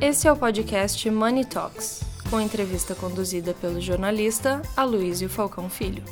Esse é o podcast Money Talks, com entrevista conduzida pelo jornalista Aloysio Falcão Filho.